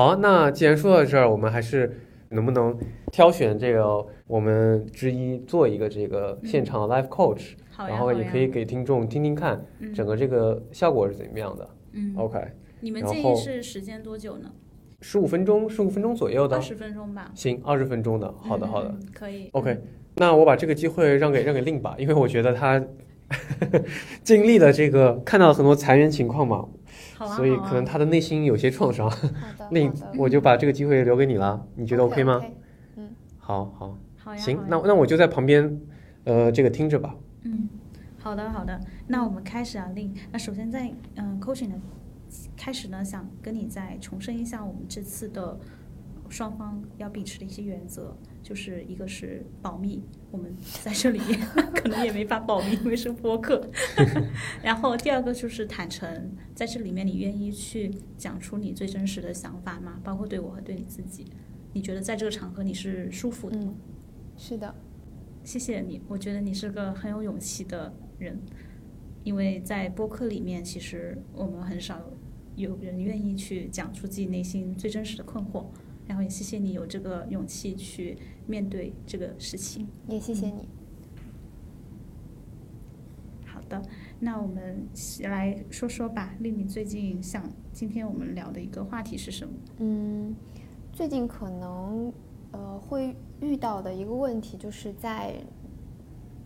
好啊，那既然说到这儿，我们还是能不能挑选这个我们之一做一个这个现场的 live coach，、好，然后也可以给听众听听看嗯整个这个效果是怎么样的。嗯，OK，你们建议是时间多久呢？十五分钟，十五分钟左右的二，十分钟吧。行，二十分钟的，好的好的。嗯，可以。OK，那我把这个机会让给让给令吧，因为我觉得他 经历了这个，看到了很多裁员情况嘛，好啊，所以可能他的内心有些创伤。好的，令好的我就把这个机会留给你了，你觉得 OK 吗？OK，好好，好呀。行那那我就在旁边，呃，这个听着吧。嗯，好的好的，那我们开始啊，令。那首先在嗯、coaching 的开始呢，想跟你再重申一下我们这次的双方要秉持的一些原则，就是一个是保密，我们在这里 可能也没法保密，因为是播客。然后第二个就是坦诚，在这里面你愿意去讲出你最真实的想法吗？包括对我和对你自己，你觉得在这个场合你是舒服的吗？嗯，是的，谢谢你，我觉得你是个很有勇气的人，因为在播客里面，其实我们很少有人愿意去讲出自己内心最真实的困惑，然后也谢谢你有这个勇气去面对这个事情。也谢谢你。好的，那我们来说说吧，丽你最近想今天我们聊的一个话题是什么？嗯，最近可能呃会遇到的一个问题，就是在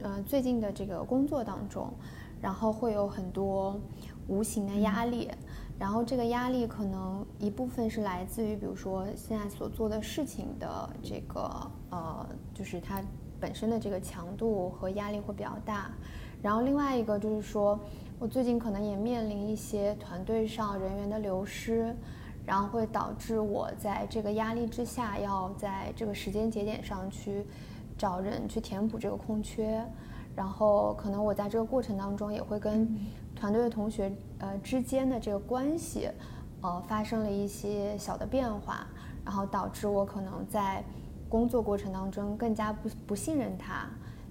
呃最近的这个工作当中，然后会有很多无形的压力，然后这个压力可能一部分是来自于，比如说现在所做的事情的这个呃，就是它本身的这个强度和压力会比较大，然后另外一个就是说，我最近可能也面临一些团队上人员的流失，然后会导致我在这个压力之下，要在这个时间节点上去找人去填补这个空缺，然后可能我在这个过程当中也会跟团队的同学呃之间的这个关系，呃发生了一些小的变化，然后导致我可能在工作过程当中更加不不信任他，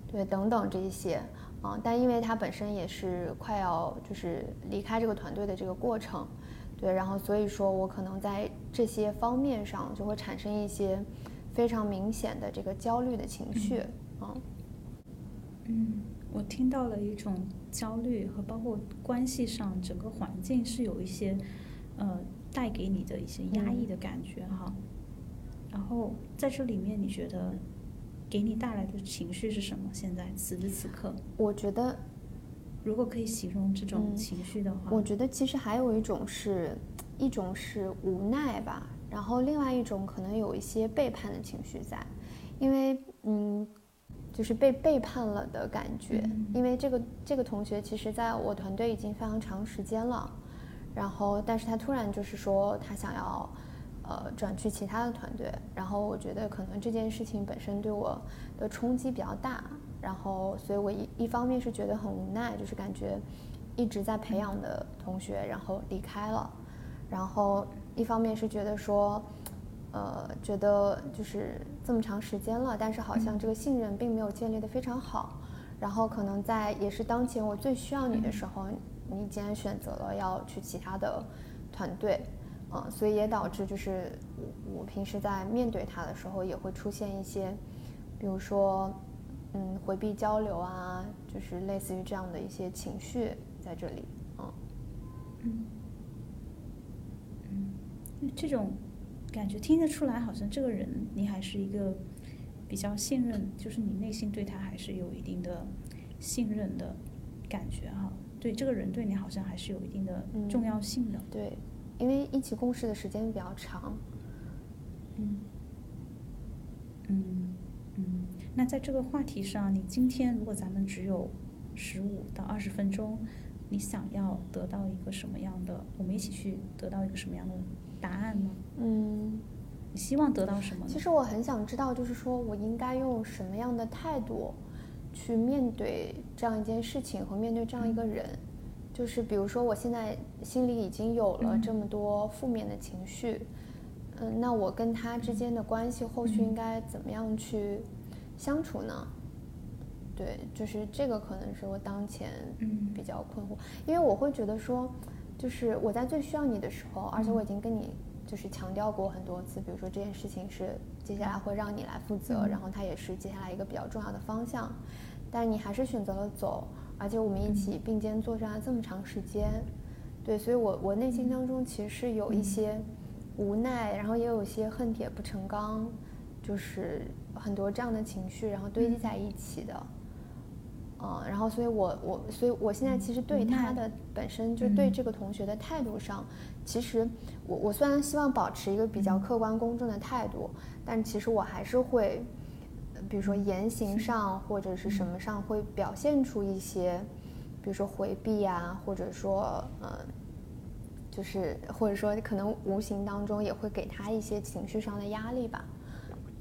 对等等这一些。啊、但因为他本身也是快要就是离开这个团队的这个过程，对，然后所以说我可能在这些方面上就会产生一些非常明显的这个焦虑的情绪，嗯嗯，我听到了一种焦虑和包括关系上整个环境是有一些呃带给你的一些压抑的感觉哈。然后在这里面，你觉得给你带来的情绪是什么？现在此时此刻，我觉得如果可以形容这种嗯情绪的话，我觉得其实还有一种是，一种是无奈吧，然后另外一种可能有一些背叛的情绪在，因为嗯，就是被背叛了的感觉。嗯因为这个这个同学其实在我团队已经非常长时间了，然后但是他突然就是说他想要呃转去其他的团队，然后我觉得可能这件事情本身对我的冲击比较大，然后所以我一一方面是觉得很无奈，就是感觉一直在培养的同学然后离开了，然后一方面是觉得说。呃，觉得就是这么长时间了，但是好像这个信任并没有建立的非常好，然后可能在也是当前我最需要你的时候，你竟然选择了要去其他的团队，嗯、所以也导致就是我我平时在面对他的时候也会出现一些，比如说嗯回避交流啊，就是类似于这样的一些情绪在这里，嗯。嗯，嗯，这种感觉听得出来，好像这个人你还是一个比较信任，就是你内心对他还是有一定的信任的感觉哈。对这个人对你好像还是有一定的嗯重要性的。对，因为一起共事的时间比较长，嗯嗯嗯，那在这个话题上，你今天如果咱们只有十五到二十分钟，你想要得到一个什么样的？我们一起去得到一个什么样的答案呢？嗯，你希望得到什么呢？其实我很想知道，就是说我应该用什么样的态度去面对这样一件事情和面对这样一个人。就是比如说，我现在心里已经有了嗯这么多负面的情绪，嗯，那我跟他之间的关系后续应该怎么样去相处呢？对，就是这个可能是我当前嗯比较困惑，因为我会觉得说，就是我在最需要你的时候，而且嗯我已经跟你就就是强调过很多次，比如说这件事情是接下来会让你来负责，嗯。然后它也是接下来一个比较重要的方向，但你还是选择了走，而且我们一起并肩作战了这么长时间，对，所以我我内心当中其实是有一些无奈，然后也有一些恨铁不成钢，就是很多这样的情绪，然后堆积在一起的。嗯，然后所以我我所以我现在其实对他的本身就对。嗯这个同学的态度上，其实我我虽然希望保持一个比较客观公正的态度，但其实我还是会，呃比如说言行上或者是什么上会表现出一些，比如说回避啊，或者说嗯，就是或者说可能无形当中也会给他一些情绪上的压力吧。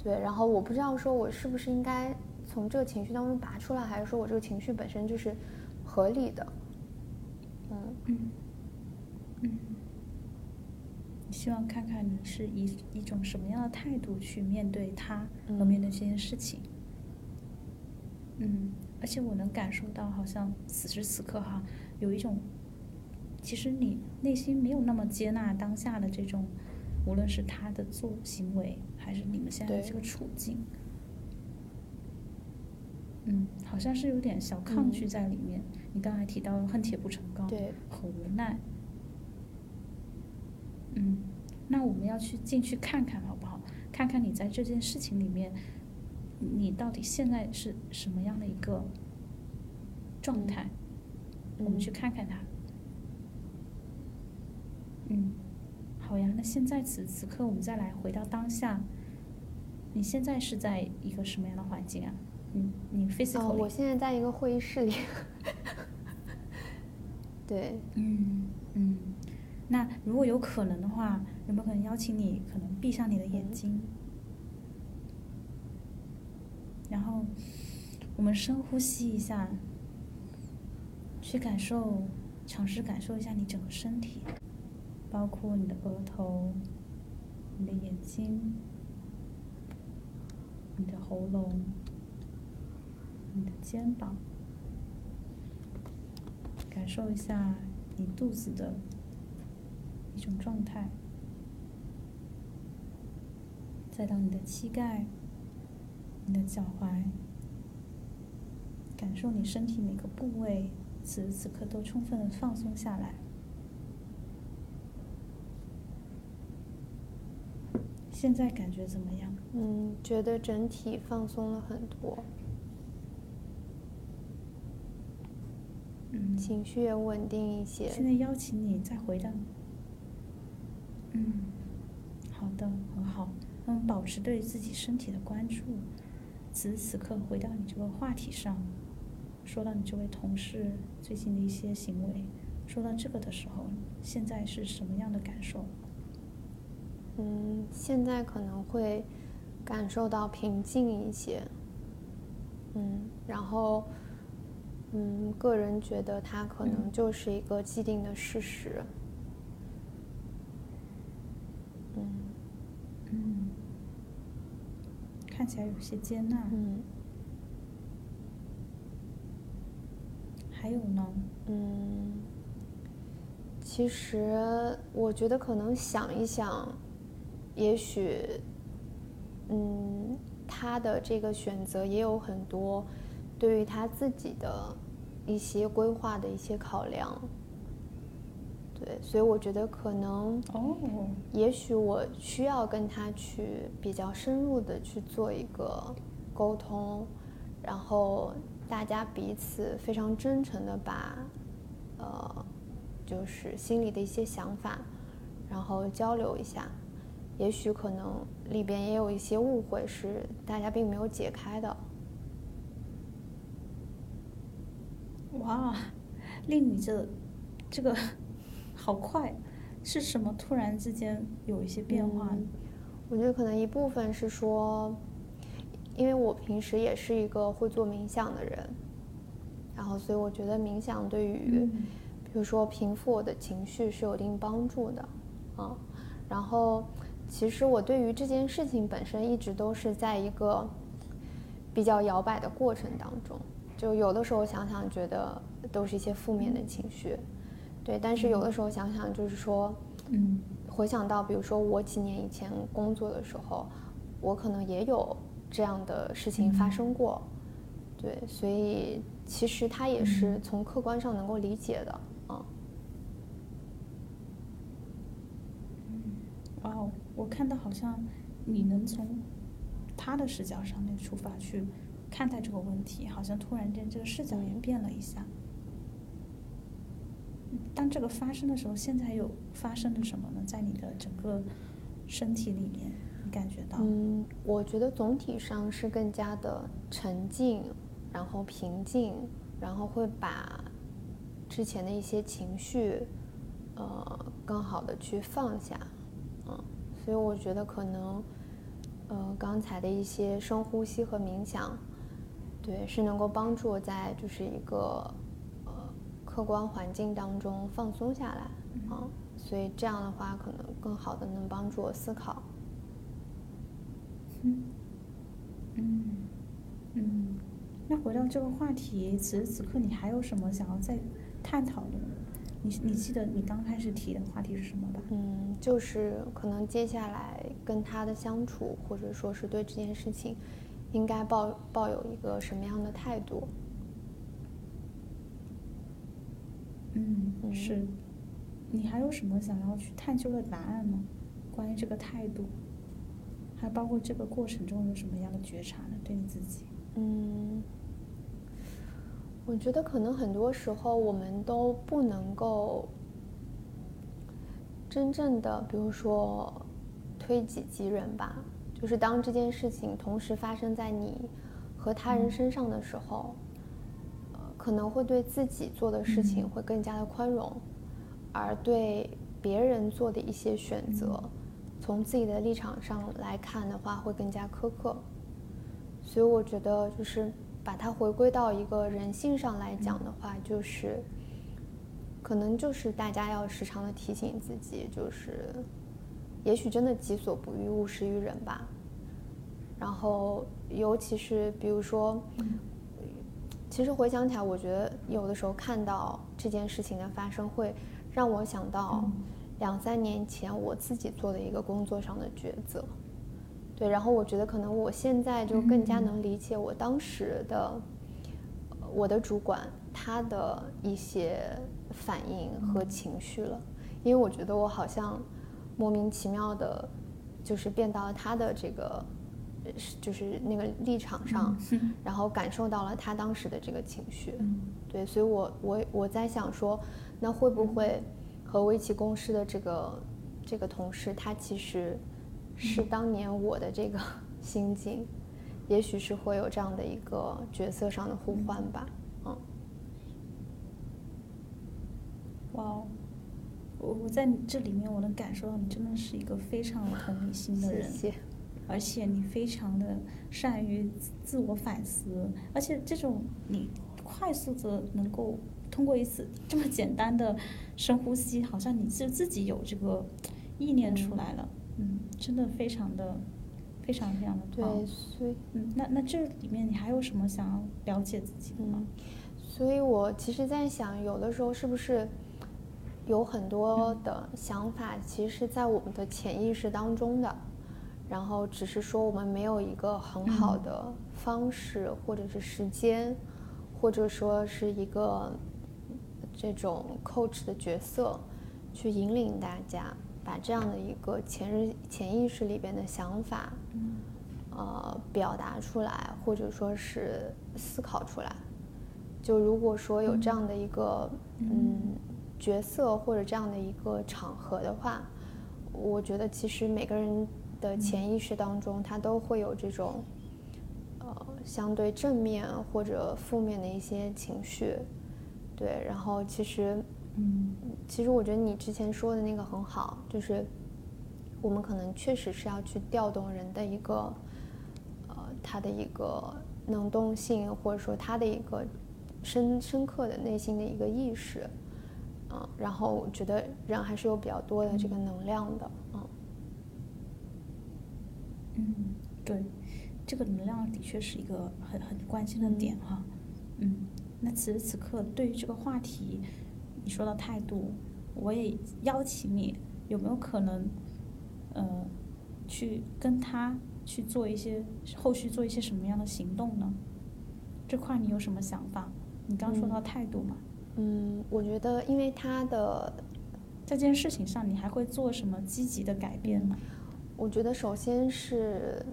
对，然后我不知道说我是不是应该从这个情绪当中拔出来，还是说我这个情绪本身就是合理的。嗯嗯嗯，你希望看看你是以一种什么样的态度去面对他和嗯面对这件事情。嗯，而且我能感受到，好像此时此刻哈，有一种，其实你内心没有那么接纳当下的这种，无论是他的做行为，还是你们现在的这个处境。嗯，好像是有点小抗拒嗯在里面。你刚才提到恨铁不成钢，对很无奈。嗯，那我们要去进去看看好不好？看看你在这件事情里面，你到底现在是什么样的一个状态？我们去嗯看看它。嗯，好呀。那现在此此刻，我们再来回到当下。你现在是在一个什么样的环境啊？你你 physical，、哦，我现在在一个会议室里。对，嗯嗯，那如果有可能的话，有没有可能邀请你可能闭上你的眼嗯。睛，然后我们深呼吸一下，去感受，尝试感受一下你整个身体，包括你的额头、你的眼睛、你的喉咙、你的肩膀。感受一下你肚子的一种状态，再到你的膝盖、你的脚踝，感受你身体每个部位此时此刻都充分的放松下来。现在感觉怎么样？嗯，觉得整体放松了很多，嗯，情绪也稳定一些。现在邀请你再回到，嗯，好的，很好。嗯保持对自己身体的关注，此时此刻回到你这个话题上，说到你这位同事最近的一些行为，说到这个的时候，现在是什么样的感受？嗯，现在可能会感受到平静一些。嗯，然后，嗯，个人觉得它可能嗯就是一个既定的事实。嗯嗯，看起来有些接纳。嗯还有呢？嗯，其实我觉得可能想一想，也许，嗯，他的这个选择也有很多对于他自己的一些规划的一些考量。对，所以我觉得可能，哦，也许我需要跟他去比较深入的去做一个沟通，然后大家彼此非常真诚的把，呃，就是心里的一些想法，然后交流一下。也许可能里边也有一些误会是大家并没有解开的。哇，令你这这个 好快，是什么突然之间有一些变化呢？嗯我觉得可能一部分是说，因为我平时也是一个会做冥想的人，然后所以我觉得冥想对于，嗯比如说平复我的情绪是有一定帮助的，啊，然后其实我对于这件事情本身一直都是在一个比较摇摆的过程当中，就有的时候想想觉得都是一些负面的情绪，对，但是有的时候想想就是说，嗯。回想到，比如说我几年以前工作的时候，我可能也有这样的事情发生过，对，所以其实他也是从客观上能够理解的，啊。哇哦，我看到好像你能从他的视角上面出发去看待这个问题，好像突然间这个视角也变了一下。当这个发生的时候，现在又发生了什么呢？在你的整个身体里面，你感觉到？嗯，我觉得总体上是更加的沉静，然后平静，然后会把之前的一些情绪，呃，更好的去放下，嗯，所以我觉得可能，呃，刚才的一些深呼吸和冥想，对，是能够帮助在就是一个呃。客观环境当中放松下来啊，所以这样的话可能更好的能帮助我思考。嗯嗯嗯，那回到这个话题，此时此刻你还有什么想要再探讨的？你你记得你刚开始提的话题是什么吧？嗯，就是可能接下来跟他的相处，或者说是对这件事情，应该抱抱有一个什么样的态度？嗯，是。你还有什么想要去探究的答案吗？关于这个态度，还包括这个过程中有什么样的觉察呢？对你自己？嗯，我觉得可能很多时候我们都不能够真正的，比如说推己及人吧。就是当这件事情同时发生在你和他人身上的时候。呃可能会对自己做的事情会更加的宽容，而对别人做的一些选择，从自己的立场上来看的话，会更加苛刻。所以我觉得，就是把它回归到一个人性上来讲的话，就是，可能就是大家要时常的提醒自己，就是，也许真的己所不欲，勿施于人吧。然后，尤其是比如说。其实回想起来，我觉得有的时候看到这件事情的发生，会让我想到两三年前我自己做的一个工作上的抉择。对，然后我觉得可能我现在就更加能理解我当时的我的主管他的一些反应和情绪了，因为我觉得我好像莫名其妙的，就是变到了他的这个。就是那个立场上，然后感受到了他当时的这个情绪，对，所以我我我在想说，那会不会和我一起共事的这个这个同事，他其实是当年我的这个心境，也许是会有这样的一个角色上的互换吧，嗯。哇哦，我我在这里面我能感受到你真的是一个非常有同理心的人。谢谢。而且你非常的善于自我反思，而且这种你快速的能够通过一次这么简单的深呼吸，好像你是自己有这个意念出来了，嗯，真的非常的非常非常的对，所以嗯，那那这里面你还有什么想要了解自己的吗？所以我其实，在想，有的时候是不是有很多的想法，其实是在我们的潜意识当中的。然后只是说我们没有一个很好的方式，或者是时间，或者说是一个这种 coach 的角色，去引领大家把这样的一个潜日潜意识里边的想法，呃，表达出来，或者说是思考出来。就如果说有这样的一个嗯角色或者这样的一个场合的话，我觉得其实每个人。的潜意识当中，他都会有这种，呃，相对正面或者负面的一些情绪，对。然后其实，嗯，其实我觉得你之前说的那个很好，就是我们可能确实是要去调动人的一个，呃，他的一个能动性，或者说他的一个深深刻的内心的一个意识，嗯。然后我觉得人还是有比较多的这个能量的，嗯。嗯，对，这个能量的确是一个很很关心的点哈。嗯，那此时此刻对于这个话题，你说的态度，我也邀请你有没有可能，呃，去跟他去做一些后续做一些什么样的行动呢？这块你有什么想法？你刚说到态度嘛，嗯，我觉得因为他的在这件事情上，你还会做什么积极的改变呢？我觉得首先是，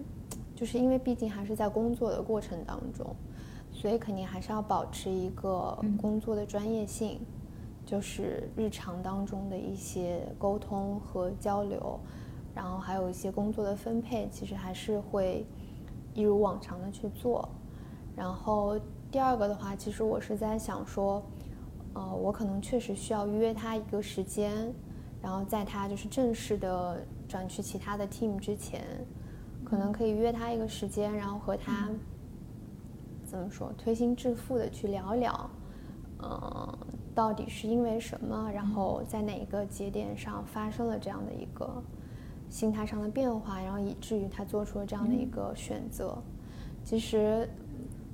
就是因为毕竟还是在工作的过程当中，所以肯定还是要保持一个嗯工作的专业性，就是日常当中的一些沟通和交流，然后还有一些工作的分配，其实还是会一如往常的去做。然后第二个的话，其实我是在想说，呃，我可能确实需要约他一个时间，然后在他就是正式的转去其他的 team 之前，可能可以约他一个时间，然后和他怎么说推心置腹的去聊一聊，嗯、到底是因为什么，然后在哪一个节点上发生了这样的一个心态上的变化，然后以至于他做出了这样的一个选择。其实，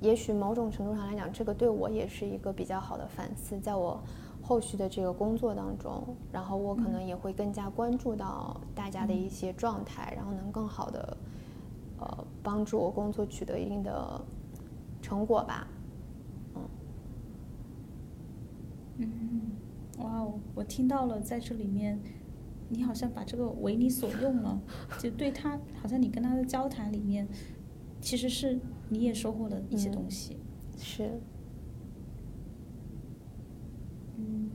也许某种程度上来讲，这个对我也是一个比较好的反思，在我后续的这个工作当中，然后我可能也会更加关注到大家的一些状态，然后能更好的呃帮助我工作取得一定的成果吧。嗯，哇哦，我听到了，在这里面，你好像把这个为你所用了，就对他，好像你跟他的交谈里面，其实是你也收获了一些嗯东西。是，嗯，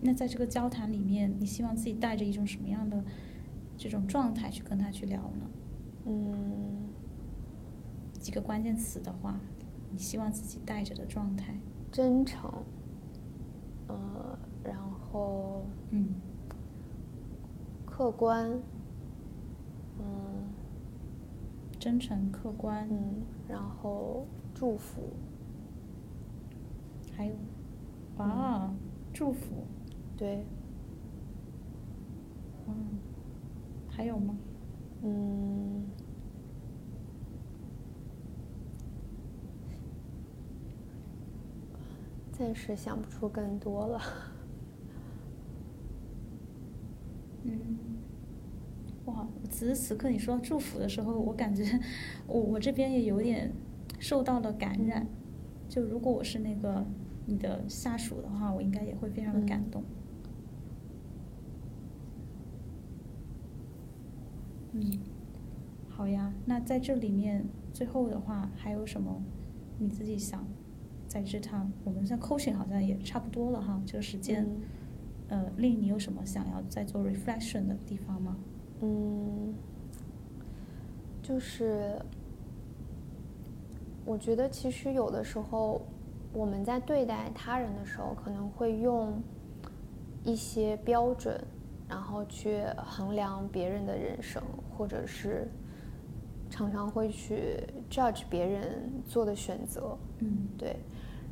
那在这个交谈里面，你希望自己带着一种什么样的这种状态去跟他去聊呢？嗯，几个关键词的话，你希望自己带着的状态。真诚，呃，然后嗯客观，嗯真诚、客观，嗯，然后祝福，还有，哇，祝福，对，嗯，还有吗？嗯，暂时想不出更多了。嗯，哇！此时此刻你说到祝福的时候，我感觉我我这边也有点受到了感染。就如果我是那个你的下属的话，我应该也会非常的感动。嗯，好呀。那在这里面，最后的话还有什么你自己想在这趟我们像 coaching 好像也差不多了哈，这个时间。嗯呃，令你有什么想要再做 reflection 的地方吗？嗯，就是我觉得其实有的时候我们在对待他人的时候，可能会用一些标准，然后去衡量别人的人生，或者是常常会去 judge 别人做的选择。嗯对，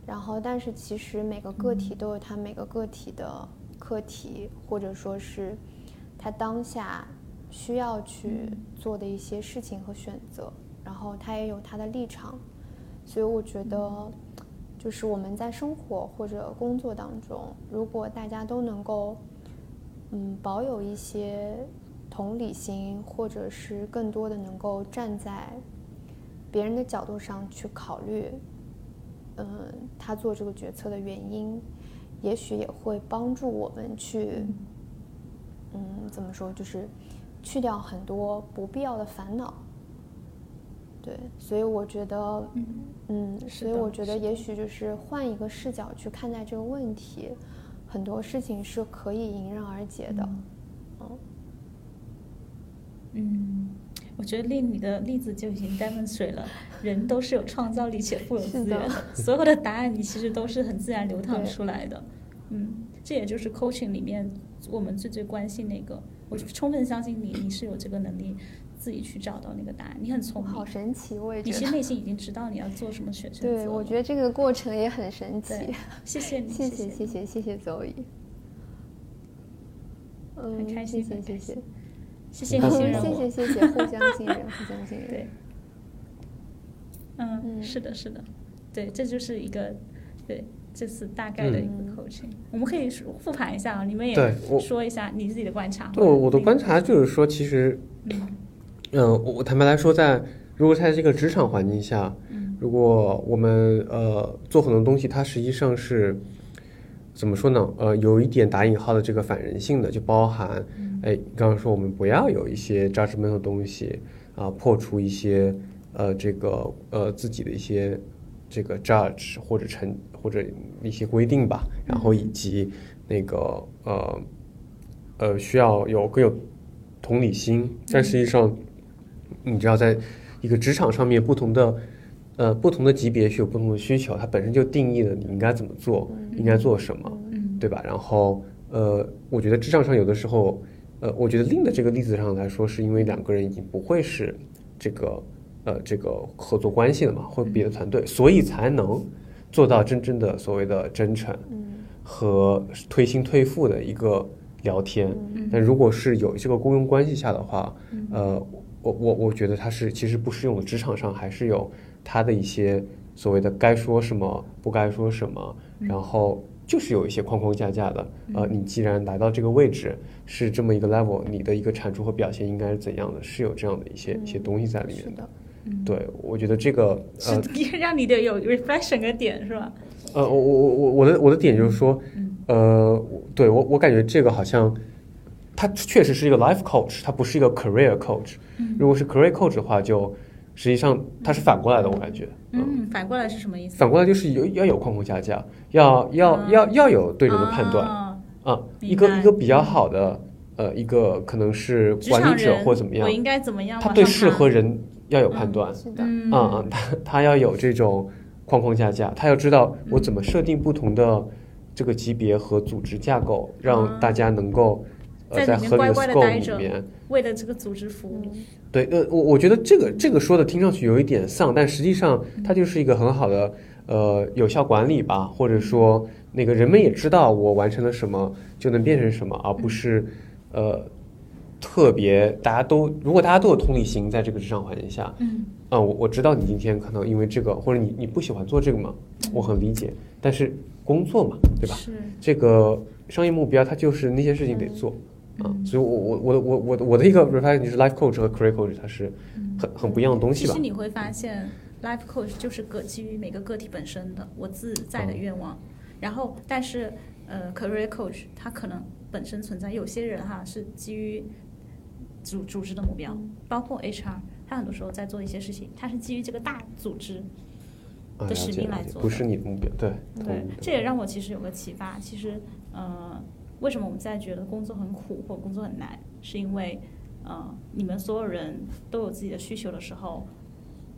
然后但是其实每个个体都有他每个个体的课题，或者说是他当下需要去做的一些事情和选择，然后他也有他的立场，所以我觉得，就是我们在生活或者工作当中，如果大家都能够，嗯，保有一些同理心，或者是更多的能够站在别人的角度上去考虑，嗯，他做这个决策的原因，也许也会帮助我们去，嗯，怎么说，就是去掉很多不必要的烦恼。对，所以我觉得，嗯嗯，所以我觉得也许就是换一个视角去看待这个问题，很多事情是可以迎刃而解的。嗯嗯，我觉得令你的例子就已经 demonstrate 了，人都是有创造力且富有资源的的，所有的答案你其实都是很自然流淌出来的。嗯，这也就是 coaching 里面我们最最关心那个，我充分相信你，你是有这个能力自己去找到那个答案，你很聪明，好神奇，我也你觉得。其实内心已经知道你要做什么选 选择对，我觉得这个过程也很神奇。对，谢谢你，谢谢谢谢谢谢谢邹宇。嗯，很开心谢谢谢谢。谢谢你信任嗯，我，谢谢 谢谢，互相信任，互相信任。对，嗯，嗯是的，是的，对，这就是一个，对，这次大概的一个 coaching，、我们可以复盘一下啊，你们也说一下你自己的观察。对我我的观察就是说，其实，嗯嗯、我我坦白来说在，如果在这个职场环境下，嗯如果我们呃做很多东西，它实际上是怎么说呢？呃，有一点打引号的这个反人性的，就包含，嗯哎，刚刚说我们不要有一些 judgment 的东西啊、破除一些呃这个呃自己的一些这个 judge 或者成或者一些规定吧，然后以及那个呃呃需要有更有同理心，但实际上你知道在一个职场上面不同的。呃，不同的级别是有不同的需求，它本身就定义了你应该怎么做，应该做什么，嗯对吧？然后，呃，我觉得职场上有的时候，呃，我觉得另的这个例子上来说，是因为两个人已经不会是这个呃这个合作关系的嘛，或别的团队，所以才能做到真正的所谓的真诚和推心推腹的一个聊天。但如果是有这个雇佣关系下的话，呃，我我我觉得它是其实不适用的，职场上还是有它的一些所谓的该说什么，不该说什么，然后就是有一些框框架架的。呃，你既然来到这个位置，是这么一个 level，你的一个产出和表现应该是怎样的？是有这样的一些一些东西在里面的。对，我觉得这个呃是 让你的有 reflection 个点是吧？呃，我我我我我的我的点就是说，呃，对我我感觉这个好像，他确实是一个 life coach，他不是一个 career coach。如果是 career coach 的话，就实际上它是反过来的，我感觉。嗯，反过来是什么意思？反过来就是有要有框框架架，要要要要有对人的判断啊一个一个比较好的呃一个可能是管理者或怎么样我，应该怎么样？他对事和人要有判断。是的，嗯啊啊，他他要有这种框框架架，他要知道我怎么设定不同的这个级别和组织架构，让大家能够呃在在合理的里面乖乖地 scope 待着里面。为了这个组织服务。对，呃，我我觉得这个这个说的听上去有一点丧，但实际上它就是一个很好的呃有效管理吧，或者说那个人们也知道我完成了什么就能变成什么，而不是呃特别大家都如果大家都有同理心，在这个职场环境下，嗯啊，我我知道你今天可能因为这个，或者你你不喜欢做这个嘛，我很理解。但是工作嘛，对吧？是这个商业目标它就是那些事情得做啊，嗯所以我我我我我我的一个 reflection 就是 life coach 和 career coach 它是很很不一样的东西吧其实？你会发现，life coach 就是个基于每个个体本身的我自在的愿望，然后但是呃，career coach 它可能本身存在有些人哈是基于组组织的目标，包括 HR，他很多时候在做一些事情，他是基于这个大组织的使命来做的不是你的目标，对，对，这也让我其实有个启发。其实，呃，为什么我们在觉得工作很苦或工作很难，是因为，呃，你们所有人都有自己的需求的时候，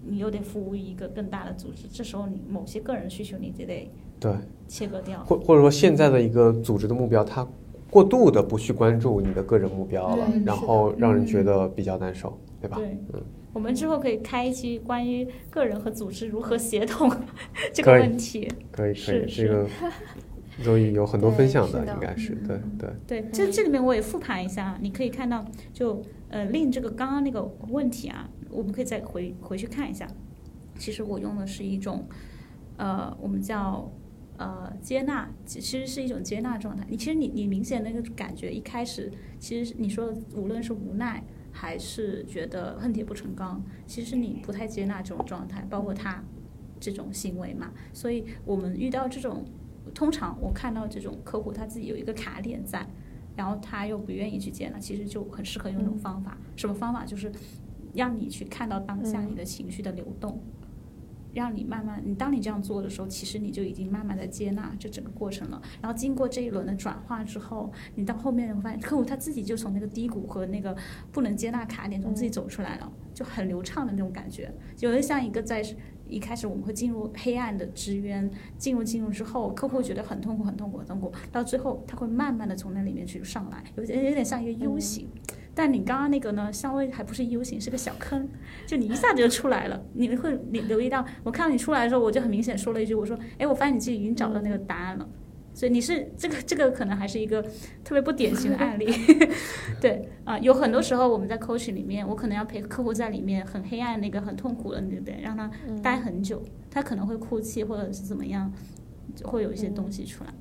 你又得服务于一个更大的组织，这时候你某些个人需求你就得对，切割掉。或或者说现在的一个组织的目标，它过度的不去关注你的个人目标了然后让人觉得比较难受，对吧？对嗯，我们之后可以开一期关于个人和组织如何协同 这个问题。可以可以，这个周易有很多分享的，的应该是对对。对，这这里面我也复盘一下，你可以看到，就呃令这个刚刚那个问题啊，我们可以再回回去看一下。其实我用的是一种，呃，我们叫呃接纳，其其实是一种接纳状态。你其实你你明显那个感觉，一开始其实你说的无论是无奈还是觉得恨铁不成钢，其实你不太接纳这种状态，包括他这种行为嘛。所以我们遇到这种，通常我看到这种客户他自己有一个卡点在，然后他又不愿意去接纳，其实就很适合用这种方法。什么方法？就是让你去看到当下你的情绪的流动。让你慢慢，你当你这样做的时候，其实你就已经慢慢的接纳这整个过程了。然后经过这一轮的转化之后，你到后面你会发现，客户他自己就从那个低谷和那个不能接纳卡点中自己走出来了，就很流畅的那种感觉，有点像一个在一开始我们会进入黑暗的深渊，进入进入之后，客户觉得很痛苦、很痛苦、很痛苦，到最后他会慢慢的从那里面去上来，有点有点像一个 U 型。但你刚刚那个呢，稍微还不是 U 型，是个小坑，就你一下子就出来了。你会你留意到，我看到你出来的时候，我就很明显说了一句，我说，哎，我发现你自己已经找到那个答案了。所以你是这个 这个可能还是一个特别不典型的案例，对啊、有很多时候我们在 coaching 里面，我可能要陪客户在里面很黑暗那个很痛苦的那个点，让他待很久，他可能会哭泣或者是怎么样，会有一些东西出来。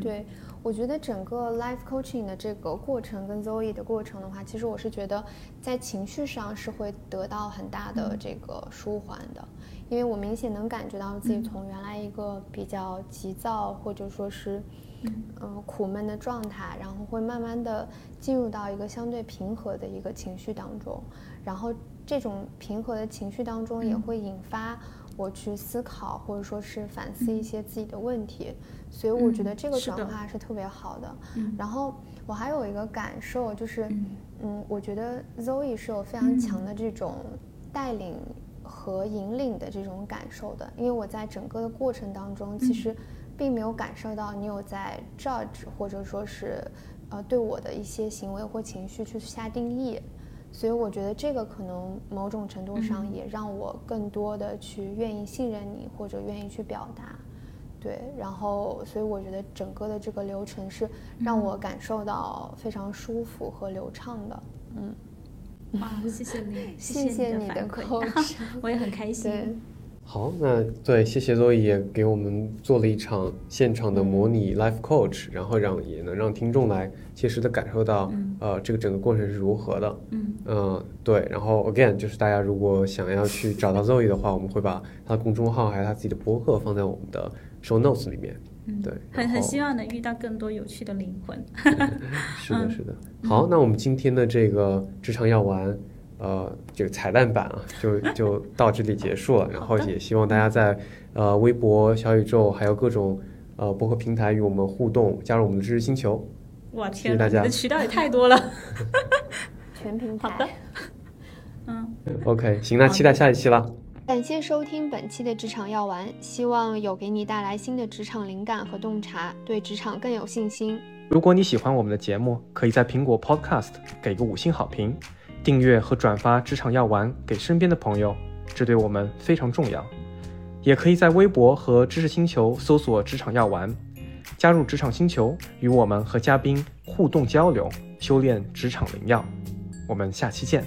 对，我觉得整个 life coaching 的这个过程跟 Zoe 的过程的话，其实我是觉得在情绪上是会得到很大的这个舒缓的，因为我明显能感觉到自己从原来一个比较急躁或者说是嗯。苦闷的状态，然后会慢慢的进入到一个相对平和的一个情绪当中，然后这种平和的情绪当中也会引发我去思考或者说是反思一些自己的问题。所以我觉得这个转化是特别好的。然后我还有一个感受就是，嗯，我觉得 Zoe 是有非常强的这种带领和引领的这种感受的。因为我在整个的过程当中，其实并没有感受到你有在 judge 或者说是呃对我的一些行为或情绪去下定义。所以我觉得这个可能某种程度上也让我更多的去愿意信任你，或者愿意去表达。对，然后所以我觉得整个的这个流程是让我感受到非常舒服和流畅的。嗯，哇，谢谢你，谢谢你的口 我也很开心。好，那对，谢谢周也给我们做了一场现场的模拟 life coach，然后让也能让听众来切实的感受到，呃，这个整个过程是如何的。嗯，嗯，对，然后 again 就是大家如果想要去找到 Zoe 的话，我们会把他的公众号还有他自己的博客放在我们的。show notes 里面，对，很很希望能遇到更多有趣的灵魂。是的，是的。好，那我们今天的这个职场药丸，呃，这个彩蛋版啊，就 就到这里结束了。然后也希望大家在呃微博、小宇宙还有各种呃博客平台与我们互动，加入我们的知识星球。哇天，大家的渠道也太多了。全平 台。好的。嗯。OK，行，那期待下一期了。感谢收听本期的职场药丸，希望有给你带来新的职场灵感和洞察，对职场更有信心。如果你喜欢我们的节目，可以在苹果 Podcast 给个五星好评，订阅和转发职场药丸给身边的朋友，这对我们非常重要。也可以在微博和知识星球搜索“职场药丸”，加入职场星球，与我们和嘉宾互动交流，修炼职场灵药。我们下期见。